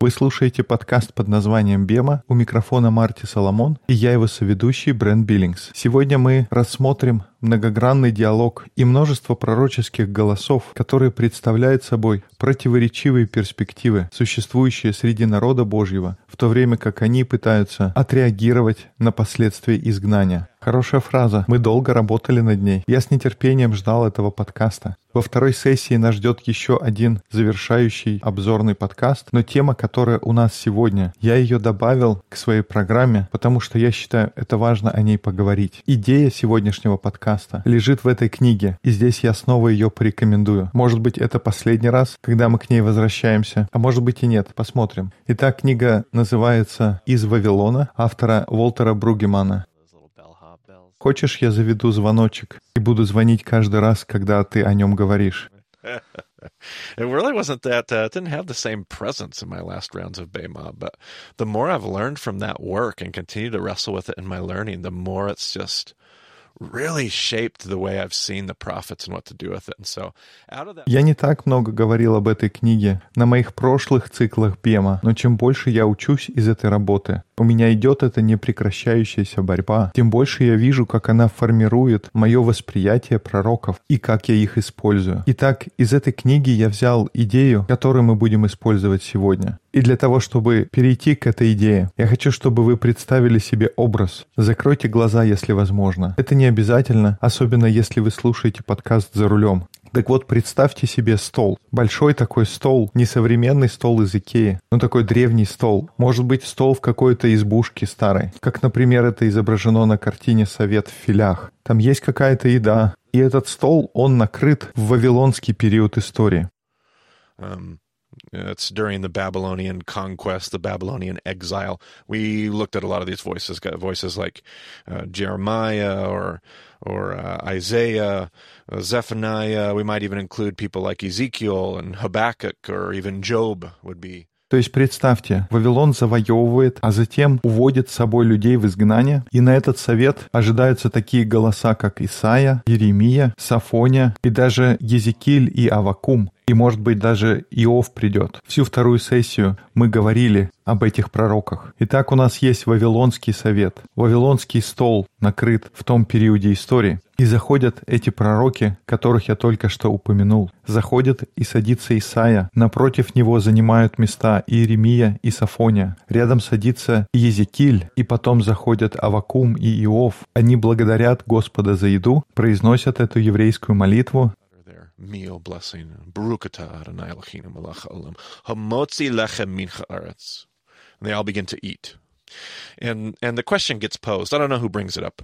Вы слушаете подкаст под названием «Бема». У микрофона Марти Соломон и я его соведущий Брент Биллингс. Сегодня мы рассмотрим многогранный диалог и множество пророческих голосов, которые представляют собой противоречивые перспективы, существующие среди народа Божьего, в то время как они пытаются отреагировать на последствия изгнания. Хорошая фраза. Мы долго работали над ней. Я с нетерпением ждал этого подкаста. Во второй сессии нас ждет еще один завершающий обзорный подкаст, но тема, которая у нас сегодня, я ее добавил к своей программе, потому что я считаю, это важно о ней поговорить. Идея сегодняшнего подкаста лежит в этой книге, и здесь я снова ее порекомендую. Может быть, это последний раз, когда мы к ней возвращаемся, а может быть и нет, посмотрим. Итак, книга называется «Из Вавилона» автора Волтера Бругемана. Хочешь, я заведу звоночек и буду звонить каждый раз, когда ты о нем говоришь? it really wasn't that uh, it didn't have the same presence in my last rounds of Baymob, but the more I've learned from that work and continue to wrestle with it in my learning, the more it's just really shaped the way I've seen the prophets and what to do with it. And so out of that... Я не так много говорил об этой книге на моих прошлых циклах Бема, но чем больше я учусь из этой работы, у меня идет эта непрекращающаяся борьба, тем больше я вижу, как она формирует мое восприятие пророков и как я их использую. Итак, из этой книги я взял идею, которую мы будем использовать сегодня. И для того, чтобы перейти к этой идее, я хочу, чтобы вы представили себе образ. Закройте глаза, если возможно. Это не обязательно, особенно если вы слушаете подкаст за рулем. Так вот, представьте себе стол. Большой такой стол, не современный стол из Икеи, но такой древний стол. Может быть, стол в какой-то избушке старой. Как, например, это изображено на картине «Совет в филях». Там есть какая-то еда. И этот стол, он накрыт в вавилонский период истории. Um, it's during the Babylonian conquest, the Babylonian exile. We looked at a lot of these voices, voices like uh, Jeremiah or or uh, Isaiah, uh, Zephaniah. We might even include people like Ezekiel and Habakkuk or even Job would be То есть представьте, Вавилон завоевывает, а затем уводит с собой людей в изгнание, и на этот совет ожидаются такие голоса, как Исаия, Еремия, Сафония и даже Езекиль и Авакум. И, может быть, даже Иов придет. Всю вторую сессию мы говорили об этих пророках. Итак, у нас есть Вавилонский совет, Вавилонский стол накрыт в том периоде истории. И заходят эти пророки, которых я только что упомянул. Заходят и садится Исаия. Напротив него занимают места Иеремия и Сафония. Рядом садится Езекиль, и потом заходят Авакум и Иов. Они благодарят Господа за еду, произносят эту еврейскую молитву. And, and the question gets posed. I don't know who brings it up.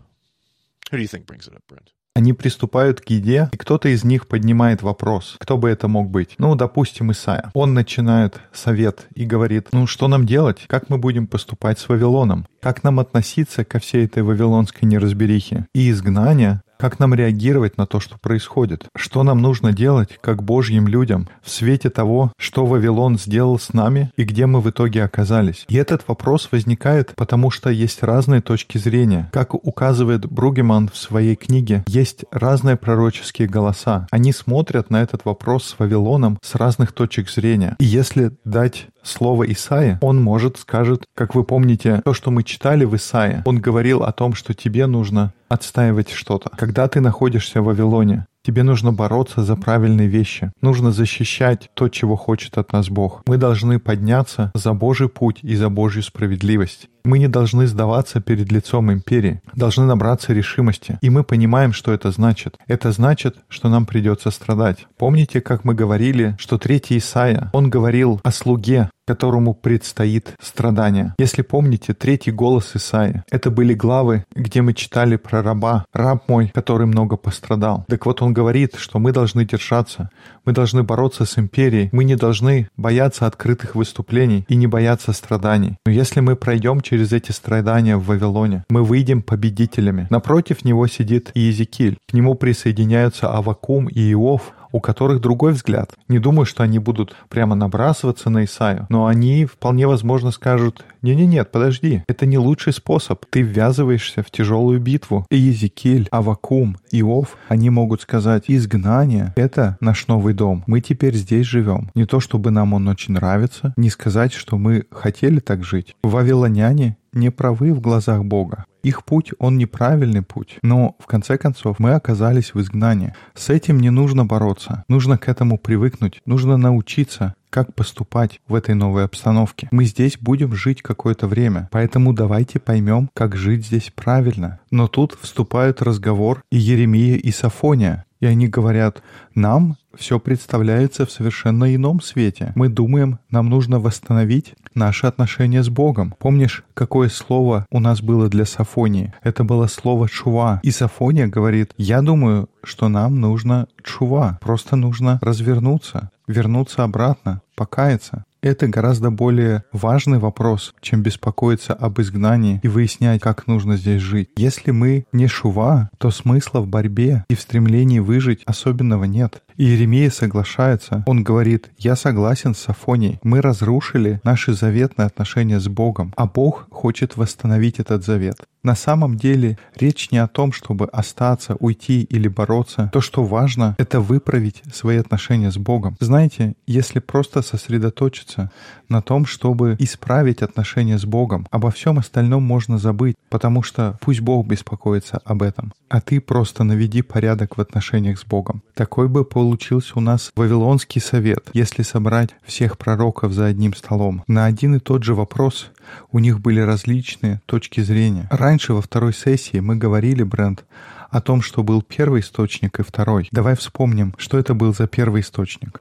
Они приступают к еде, и кто-то из них поднимает вопрос, кто бы это мог быть. Ну, допустим, Исаия. Он начинает совет и говорит, ну, что нам делать? Как мы будем поступать с Вавилоном? Как нам относиться ко всей этой вавилонской неразберихе? И изгнание как нам реагировать на то, что происходит? Что нам нужно делать, как Божьим людям, в свете того, что Вавилон сделал с нами и где мы в итоге оказались? И этот вопрос возникает, потому что есть разные точки зрения. Как указывает Бругеман в своей книге, есть разные пророческие голоса. Они смотрят на этот вопрос с Вавилоном с разных точек зрения. И если дать слово Исаия, он, может, скажет, как вы помните, то, что мы читали в Исаия, он говорил о том, что тебе нужно отстаивать что-то. Когда ты находишься в Вавилоне, Тебе нужно бороться за правильные вещи. Нужно защищать то, чего хочет от нас Бог. Мы должны подняться за Божий путь и за Божью справедливость. Мы не должны сдаваться перед лицом империи, должны набраться решимости. И мы понимаем, что это значит. Это значит, что нам придется страдать. Помните, как мы говорили, что третий Исаия, он говорил о слуге, которому предстоит страдание. Если помните, третий голос Исаия, это были главы, где мы читали про раба, раб мой, который много пострадал. Так вот он говорит, что мы должны держаться, мы должны бороться с империей, мы не должны бояться открытых выступлений и не бояться страданий. Но если мы пройдем через эти страдания в Вавилоне, мы выйдем победителями. Напротив него сидит Иезекииль, к нему присоединяются Авакум и Иов, у которых другой взгляд. Не думаю, что они будут прямо набрасываться на Исаю, но они вполне возможно скажут, не-не-нет, подожди, это не лучший способ. Ты ввязываешься в тяжелую битву. И Езекиль, Авакум, Иов, они могут сказать, изгнание — это наш новый дом. Мы теперь здесь живем. Не то, чтобы нам он очень нравится, не сказать, что мы хотели так жить. Вавилоняне не правы в глазах Бога. Их путь, он неправильный путь. Но, в конце концов, мы оказались в изгнании. С этим не нужно бороться. Нужно к этому привыкнуть. Нужно научиться, как поступать в этой новой обстановке. Мы здесь будем жить какое-то время, поэтому давайте поймем, как жить здесь правильно. Но тут вступают разговор и Еремия, и Сафония. И они говорят, нам все представляется в совершенно ином свете. Мы думаем, нам нужно восстановить наши отношения с Богом. Помнишь, какое слово у нас было для Сафонии? Это было слово «чува». И Сафония говорит, я думаю, что нам нужно чува. Просто нужно развернуться, вернуться обратно, покаяться. Это гораздо более важный вопрос, чем беспокоиться об изгнании и выяснять, как нужно здесь жить. Если мы не шува, то смысла в борьбе и в стремлении выжить особенного нет. Иеремия соглашается. Он говорит, я согласен с Сафонией. Мы разрушили наши заветные отношения с Богом, а Бог хочет восстановить этот завет. На самом деле речь не о том, чтобы остаться, уйти или бороться. То, что важно, это выправить свои отношения с Богом. Знаете, если просто сосредоточиться на том, чтобы исправить отношения с Богом, обо всем остальном можно забыть, потому что пусть Бог беспокоится об этом, а ты просто наведи порядок в отношениях с Богом. Такой бы получился у нас Вавилонский совет, если собрать всех пророков за одним столом. На один и тот же вопрос у них были различные точки зрения. Раньше во второй сессии мы говорили, Брент, о том, что был первый источник и второй. Давай вспомним, что это был за первый источник.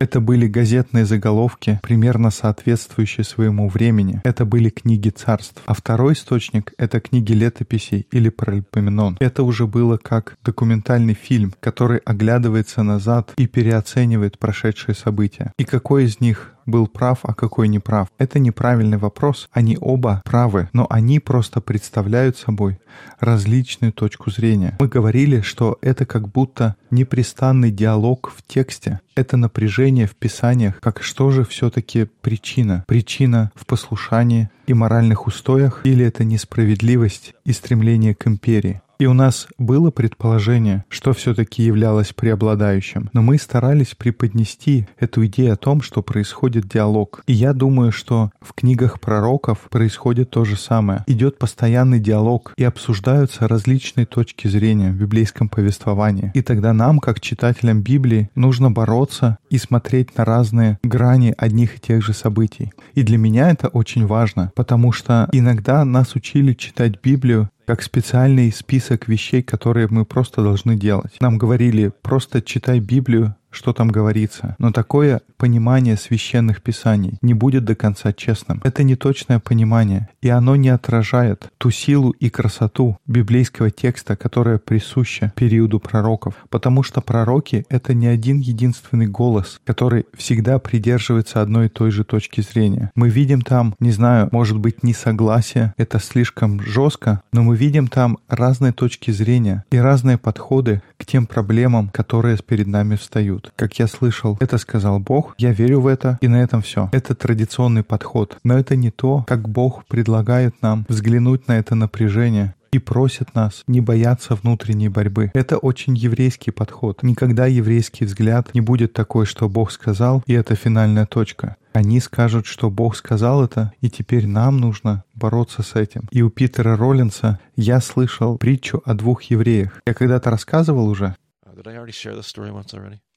Это были газетные заголовки, примерно соответствующие своему времени. Это были книги царств. А второй источник — это книги летописей или Паральпоменон. Это уже было как документальный фильм, который оглядывается назад и переоценивает прошедшие события. И какой из них был прав, а какой не прав. Это неправильный вопрос. Они оба правы, но они просто представляют собой различную точку зрения. Мы говорили, что это как будто непрестанный диалог в тексте. Это напряжение в писаниях, как что же все-таки причина? Причина в послушании и моральных устоях или это несправедливость и стремление к империи? И у нас было предположение, что все-таки являлось преобладающим, но мы старались преподнести эту идею о том, что происходит диалог. И я думаю, что в книгах пророков происходит то же самое. Идет постоянный диалог и обсуждаются различные точки зрения в библейском повествовании. И тогда нам, как читателям Библии, нужно бороться и смотреть на разные грани одних и тех же событий. И для меня это очень важно, потому что иногда нас учили читать Библию как специальный список вещей, которые мы просто должны делать. Нам говорили, просто читай Библию, что там говорится. Но такое понимание священных писаний не будет до конца честным. Это не точное понимание, и оно не отражает ту силу и красоту библейского текста, которая присуща периоду пророков. Потому что пророки — это не один единственный голос, который всегда придерживается одной и той же точки зрения. Мы видим там, не знаю, может быть, несогласие, это слишком жестко, но мы видим там разные точки зрения и разные подходы к тем проблемам, которые перед нами встают. Как я слышал, это сказал Бог, я верю в это, и на этом все. Это традиционный подход. Но это не то, как Бог предлагает нам взглянуть на это напряжение и просит нас не бояться внутренней борьбы. Это очень еврейский подход. Никогда еврейский взгляд не будет такой, что Бог сказал, и это финальная точка. Они скажут, что Бог сказал это, и теперь нам нужно бороться с этим. И у Питера Роллинса я слышал притчу о двух евреях. Я когда-то рассказывал уже.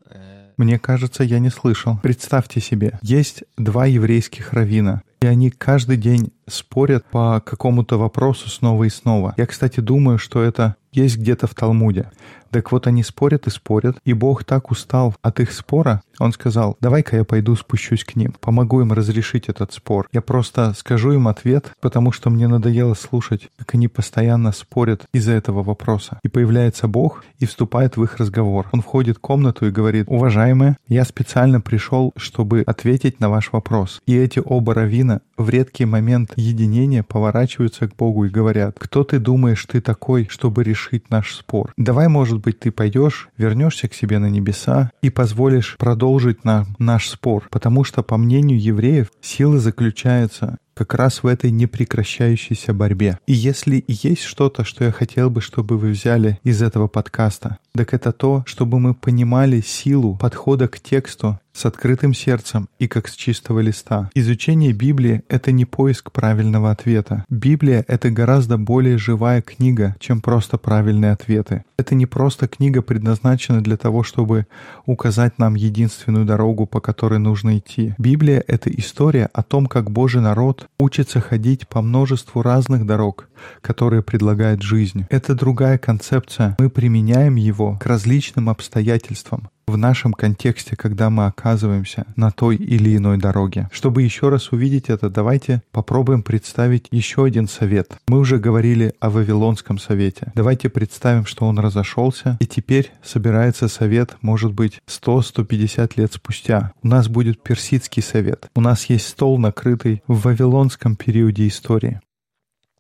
Uh, мне кажется, я не слышал. Представьте себе, есть два еврейских равина, и они каждый день спорят по какому-то вопросу снова и снова. Я, кстати, думаю, что это есть где-то в Талмуде. Так вот они спорят и спорят, и Бог так устал от их спора, он сказал, давай-ка я пойду спущусь к ним, помогу им разрешить этот спор. Я просто скажу им ответ, потому что мне надоело слушать, как они постоянно спорят из-за этого вопроса. И появляется Бог и вступает в их разговор. Он входит в комнату и говорит, уважаемые, я специально пришел, чтобы ответить на ваш вопрос. И эти оба равина в редкий момент единения поворачиваются к Богу и говорят, «Кто ты думаешь ты такой, чтобы решить наш спор? Давай, может быть, ты пойдешь, вернешься к себе на небеса и позволишь продолжить нам наш спор, потому что, по мнению евреев, сила заключается как раз в этой непрекращающейся борьбе. И если есть что-то, что я хотел бы, чтобы вы взяли из этого подкаста, так это то, чтобы мы понимали силу подхода к тексту с открытым сердцем и как с чистого листа. Изучение Библии — это не поиск правильного ответа. Библия — это гораздо более живая книга, чем просто правильные ответы. Это не просто книга предназначена для того, чтобы указать нам единственную дорогу, по которой нужно идти. Библия — это история о том, как Божий народ учится ходить по множеству разных дорог, которые предлагает жизнь. Это другая концепция. Мы применяем его к различным обстоятельствам в нашем контексте, когда мы оказываемся на той или иной дороге. Чтобы еще раз увидеть это, давайте попробуем представить еще один совет. Мы уже говорили о Вавилонском совете. Давайте представим, что он разошелся, и теперь собирается совет, может быть, 100-150 лет спустя. У нас будет персидский совет. У нас есть стол, накрытый в Вавилонском периоде истории.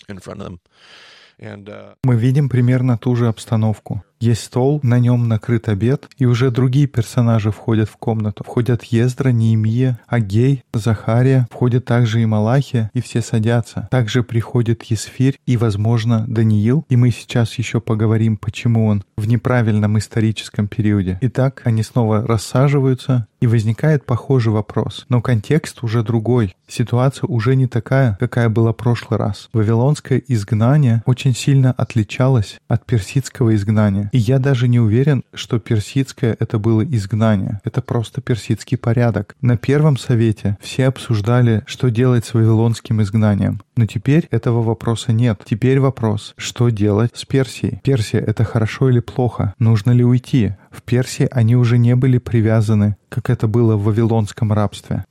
Uh, мы видим примерно ту же обстановку. Есть стол, на нем накрыт обед, и уже другие персонажи входят в комнату. Входят Ездра, Неемия, Агей, Захария, входят также и Малахия, и все садятся. Также приходит Есфирь и, возможно, Даниил, и мы сейчас еще поговорим, почему он в неправильном историческом периоде. Итак, они снова рассаживаются, и возникает похожий вопрос. Но контекст уже другой. Ситуация уже не такая, какая была в прошлый раз. Вавилонское изгнание очень сильно отличалось от персидского изгнания. И я даже не уверен, что персидское это было изгнание. Это просто персидский порядок. На первом совете все обсуждали, что делать с вавилонским изгнанием. Но теперь этого вопроса нет. Теперь вопрос, что делать с Персией? Персия — это хорошо или плохо? Нужно ли уйти? В Персии они уже не были привязаны, как это было в вавилонском рабстве.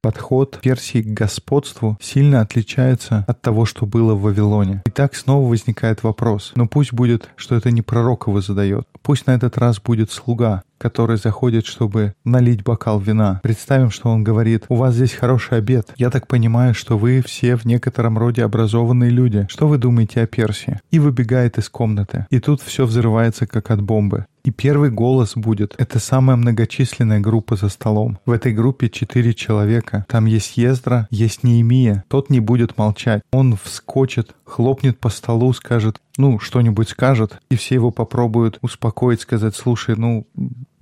Подход Персии к господству сильно отличается от того, что было в Вавилоне. И так снова возникает вопрос. Но пусть будет, что это не пророк его задает. Пусть на этот раз будет слуга, который заходит, чтобы налить бокал вина. Представим, что он говорит, у вас здесь хороший обед. Я так понимаю, что вы все в некотором роде образованные люди. Что вы думаете о Персии? И выбегает из комнаты. И тут все взрывается, как от бомбы. И первый голос будет. Это самая многочисленная группа за столом. В этой группе четыре человека. Там есть Ездра, есть Неемия. Тот не будет молчать. Он вскочит, хлопнет по столу, скажет, ну, что-нибудь скажет, и все его попробуют успокоить, сказать, слушай, ну,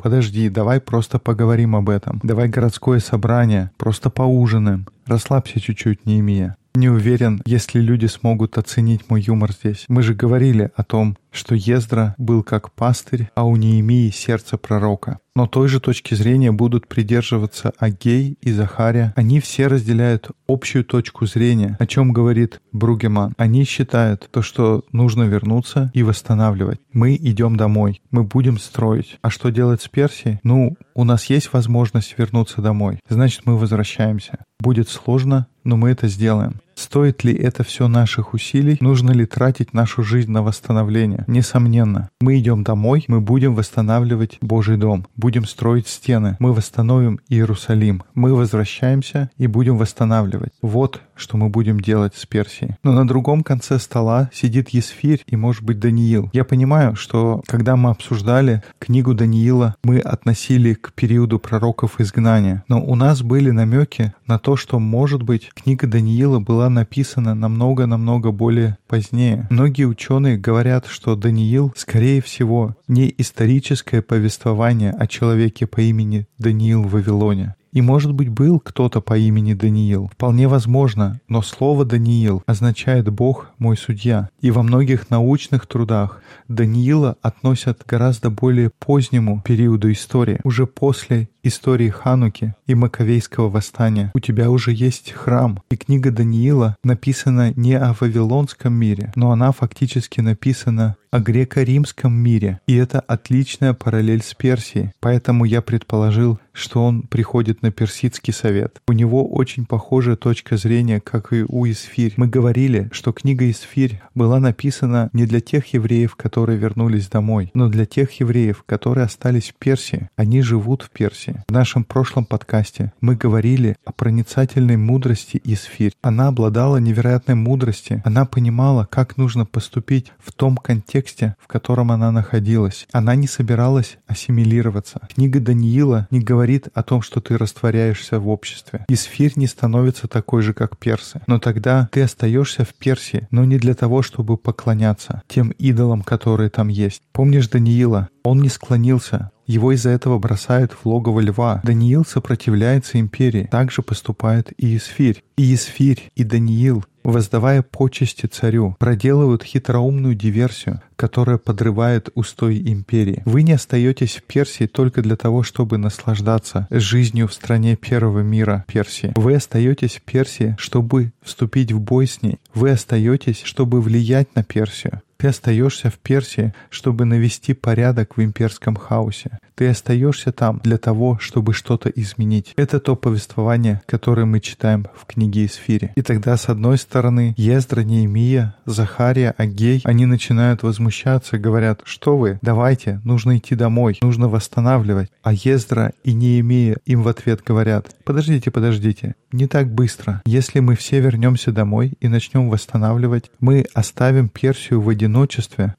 подожди, давай просто поговорим об этом. Давай городское собрание, просто поужинаем. Расслабься чуть-чуть, Неемия. Не уверен, если люди смогут оценить мой юмор здесь. Мы же говорили о том, что Ездра был как пастырь, а у Неемии сердце пророка. Но той же точки зрения будут придерживаться Агей и Захария. Они все разделяют общую точку зрения, о чем говорит Бругеман. Они считают то, что нужно вернуться и восстанавливать. Мы идем домой, мы будем строить. А что делать с Персией? Ну, у нас есть возможность вернуться домой. Значит, мы возвращаемся. Будет сложно, но мы это сделаем. Стоит ли это все наших усилий? Нужно ли тратить нашу жизнь на восстановление? Несомненно. Мы идем домой, мы будем восстанавливать Божий дом, будем строить стены, мы восстановим Иерусалим, мы возвращаемся и будем восстанавливать. Вот что мы будем делать с Персией. Но на другом конце стола сидит Есфирь и, может быть, Даниил. Я понимаю, что когда мы обсуждали книгу Даниила, мы относили к периоду пророков изгнания. Но у нас были намеки на то, что, может быть, книга Даниила была написана намного-намного более позднее. Многие ученые говорят, что Даниил, скорее всего, не историческое повествование о человеке по имени Даниил в Вавилоне, и, может быть, был кто-то по имени Даниил. Вполне возможно, но слово «Даниил» означает «Бог мой судья». И во многих научных трудах Даниила относят к гораздо более позднему периоду истории, уже после истории Хануки и Маковейского восстания. У тебя уже есть храм. И книга Даниила написана не о Вавилонском мире, но она фактически написана о греко-римском мире, и это отличная параллель с Персией, поэтому я предположил, что он приходит на персидский совет. У него очень похожая точка зрения, как и у Исфирь. Мы говорили, что книга Исфирь была написана не для тех евреев, которые вернулись домой, но для тех евреев, которые остались в Персии. Они живут в Персии. В нашем прошлом подкасте мы говорили о проницательной мудрости Исфирь. Она обладала невероятной мудростью. Она понимала, как нужно поступить в том контексте, в котором она находилась. Она не собиралась ассимилироваться. Книга Даниила не говорит о том, что ты растворяешься в обществе. Исфирь не становится такой же, как персы. Но тогда ты остаешься в Персии, но не для того, чтобы поклоняться тем идолам, которые там есть. Помнишь Даниила? Он не склонился, его из-за этого бросают в логово льва. Даниил сопротивляется империи. Так же поступает и Исфирь. И Исфирь, и Даниил воздавая почести царю, проделывают хитроумную диверсию, которая подрывает устой империи. Вы не остаетесь в Персии только для того, чтобы наслаждаться жизнью в стране первого мира Персии. Вы остаетесь в Персии, чтобы вступить в бой с ней. Вы остаетесь, чтобы влиять на Персию. Ты остаешься в Персии, чтобы навести порядок в имперском хаосе. Ты остаешься там для того, чтобы что-то изменить. Это то повествование, которое мы читаем в книге Исфири. И тогда, с одной стороны, Ездра, Неемия, Захария, Агей, они начинают возмущаться, говорят, что вы, давайте, нужно идти домой, нужно восстанавливать. А Ездра и Неемия им в ответ говорят, подождите, подождите, не так быстро. Если мы все вернемся домой и начнем восстанавливать, мы оставим Персию в одиночестве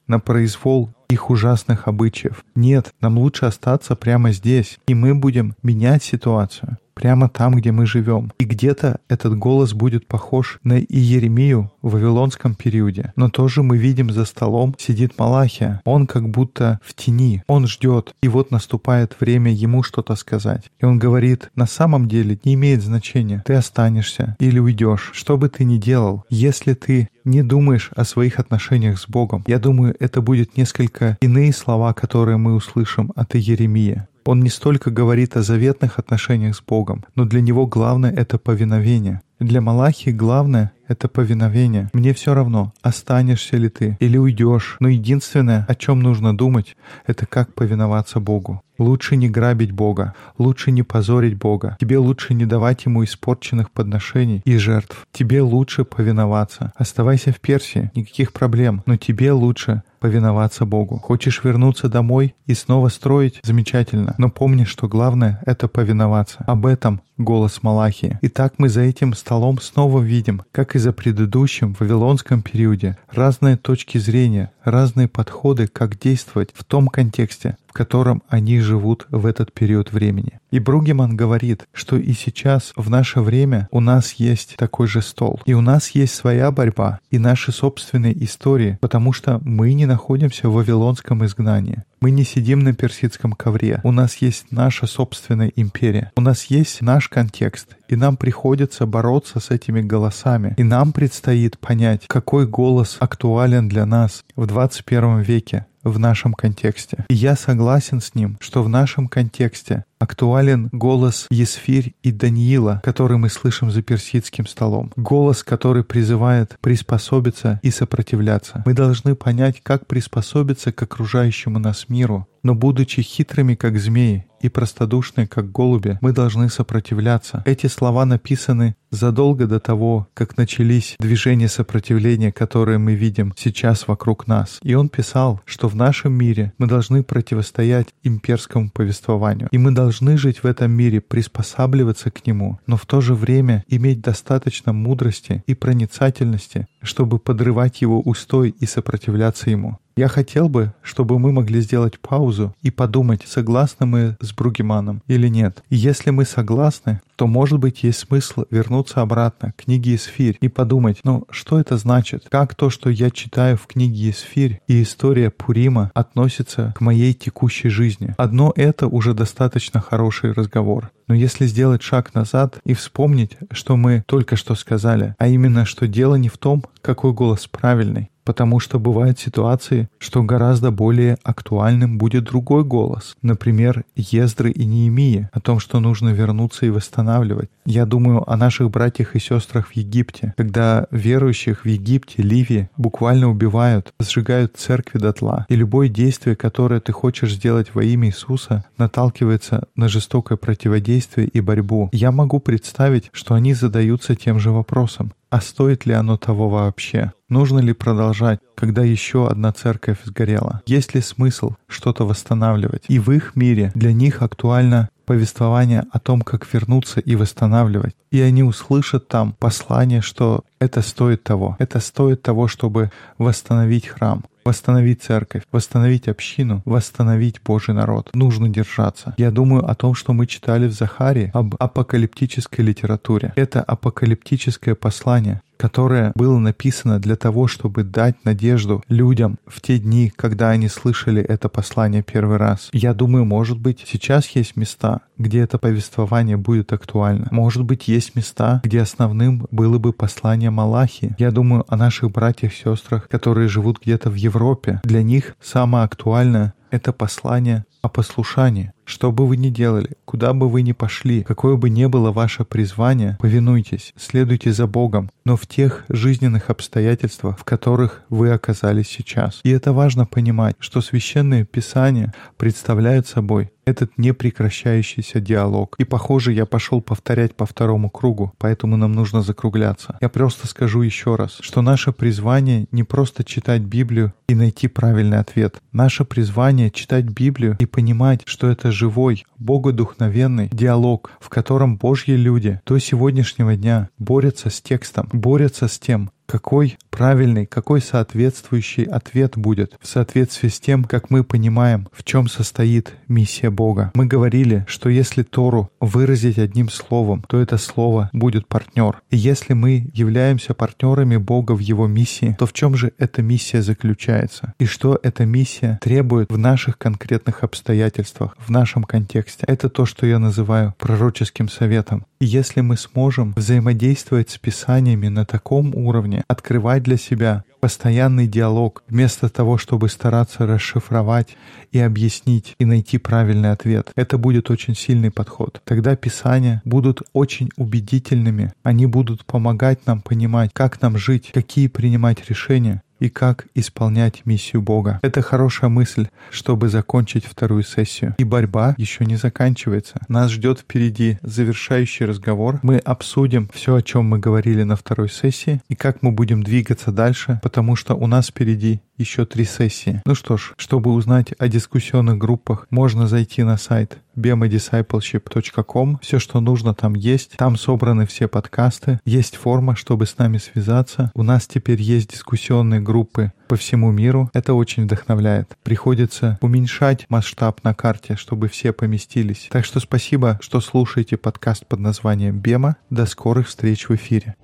на произвол их ужасных обычаев. Нет, нам лучше остаться прямо здесь, и мы будем менять ситуацию прямо там, где мы живем. И где-то этот голос будет похож на Иеремию в Вавилонском периоде. Но тоже мы видим за столом сидит Малахия. Он как будто в тени. Он ждет. И вот наступает время ему что-то сказать. И он говорит, на самом деле не имеет значения. Ты останешься или уйдешь. Что бы ты ни делал, если ты не думаешь о своих отношениях с Богом, я думаю, это будет несколько иные слова, которые мы услышим от Иеремия. Он не столько говорит о заветных отношениях с Богом, но для него главное — это повиновение. Для Малахи главное — это повиновение. Мне все равно, останешься ли ты или уйдешь. Но единственное, о чем нужно думать, это как повиноваться Богу. Лучше не грабить Бога, лучше не позорить Бога. Тебе лучше не давать Ему испорченных подношений и жертв. Тебе лучше повиноваться. Оставайся в Персии, никаких проблем, но тебе лучше повиноваться Богу. Хочешь вернуться домой и снова строить? Замечательно. Но помни, что главное — это повиноваться. Об этом голос Малахии. И так мы за этим столом снова видим, как и за предыдущим вавилонском периоде, разные точки зрения, разные подходы, как действовать в том контексте, котором они живут в этот период времени. И Бругеман говорит, что и сейчас, в наше время, у нас есть такой же стол. И у нас есть своя борьба и наши собственные истории, потому что мы не находимся в вавилонском изгнании. Мы не сидим на персидском ковре. У нас есть наша собственная империя. У нас есть наш контекст. И нам приходится бороться с этими голосами. И нам предстоит понять, какой голос актуален для нас в 21 веке в нашем контексте. И я согласен с ним, что в нашем контексте актуален голос Есфирь и Даниила, который мы слышим за персидским столом. Голос, который призывает приспособиться и сопротивляться. Мы должны понять, как приспособиться к окружающему нас миру, но будучи хитрыми, как змеи, и простодушны, как голуби, мы должны сопротивляться. Эти слова написаны задолго до того, как начались движения сопротивления, которые мы видим сейчас вокруг нас. И он писал, что в нашем мире мы должны противостоять имперскому повествованию, и мы должны жить в этом мире, приспосабливаться к нему, но в то же время иметь достаточно мудрости и проницательности, чтобы подрывать его устой и сопротивляться ему. Я хотел бы, чтобы мы могли сделать паузу и подумать, согласны мы с Бругеманом или нет. И если мы согласны, то, может быть, есть смысл вернуться обратно к книге Исфирь и подумать, ну, что это значит? Как то, что я читаю в книге Исфирь и история Пурима относится к моей текущей жизни? Одно это уже достаточно хороший разговор. Но если сделать шаг назад и вспомнить, что мы только что сказали, а именно, что дело не в том, какой голос правильный, потому что бывают ситуации, что гораздо более актуальным будет другой голос. Например, Ездры и Неемии о том, что нужно вернуться и восстанавливать. Я думаю о наших братьях и сестрах в Египте, когда верующих в Египте, Ливии буквально убивают, сжигают церкви дотла, и любое действие, которое ты хочешь сделать во имя Иисуса, наталкивается на жестокое противодействие и борьбу. Я могу представить, что они задаются тем же вопросом. А стоит ли оно того вообще? Нужно ли продолжать, когда еще одна церковь сгорела? Есть ли смысл что-то восстанавливать? И в их мире для них актуально повествование о том, как вернуться и восстанавливать. И они услышат там послание, что это стоит того. Это стоит того, чтобы восстановить храм восстановить церковь, восстановить общину, восстановить Божий народ. Нужно держаться. Я думаю о том, что мы читали в Захаре об апокалиптической литературе. Это апокалиптическое послание, которое было написано для того, чтобы дать надежду людям в те дни, когда они слышали это послание первый раз. Я думаю, может быть, сейчас есть места, где это повествование будет актуально. Может быть, есть места, где основным было бы послание Малахи. Я думаю о наших братьях и сестрах, которые живут где-то в Европе. Для них самое актуальное — это послание о послушании. Что бы вы ни делали, куда бы вы ни пошли, какое бы ни было ваше призвание, повинуйтесь, следуйте за Богом, но в тех жизненных обстоятельствах, в которых вы оказались сейчас. И это важно понимать, что священное Писание представляет собой этот непрекращающийся диалог. И, похоже, я пошел повторять по второму кругу, поэтому нам нужно закругляться. Я просто скажу еще раз, что наше призвание не просто читать Библию и найти правильный ответ. Наше призвание читать Библию и понимать, что это живой, богодухновенный диалог, в котором Божьи люди до сегодняшнего дня борются с текстом, борются с тем, какой правильный, какой соответствующий ответ будет в соответствии с тем, как мы понимаем, в чем состоит миссия Бога. Мы говорили, что если Тору выразить одним словом, то это слово будет партнер. И если мы являемся партнерами Бога в Его миссии, то в чем же эта миссия заключается? И что эта миссия требует в наших конкретных обстоятельствах, в нашем контексте? Это то, что я называю пророческим советом. И если мы сможем взаимодействовать с Писаниями на таком уровне, открывать для себя постоянный диалог, вместо того, чтобы стараться расшифровать и объяснить и найти правильный ответ, это будет очень сильный подход. Тогда Писания будут очень убедительными, они будут помогать нам понимать, как нам жить, какие принимать решения, и как исполнять миссию Бога. Это хорошая мысль, чтобы закончить вторую сессию. И борьба еще не заканчивается. Нас ждет впереди завершающий разговор. Мы обсудим все, о чем мы говорили на второй сессии, и как мы будем двигаться дальше, потому что у нас впереди еще три сессии. Ну что ж, чтобы узнать о дискуссионных группах, можно зайти на сайт bemadiscipleship.com. Все, что нужно, там есть. Там собраны все подкасты. Есть форма, чтобы с нами связаться. У нас теперь есть дискуссионные группы по всему миру. Это очень вдохновляет. Приходится уменьшать масштаб на карте, чтобы все поместились. Так что спасибо, что слушаете подкаст под названием «Бема». До скорых встреч в эфире.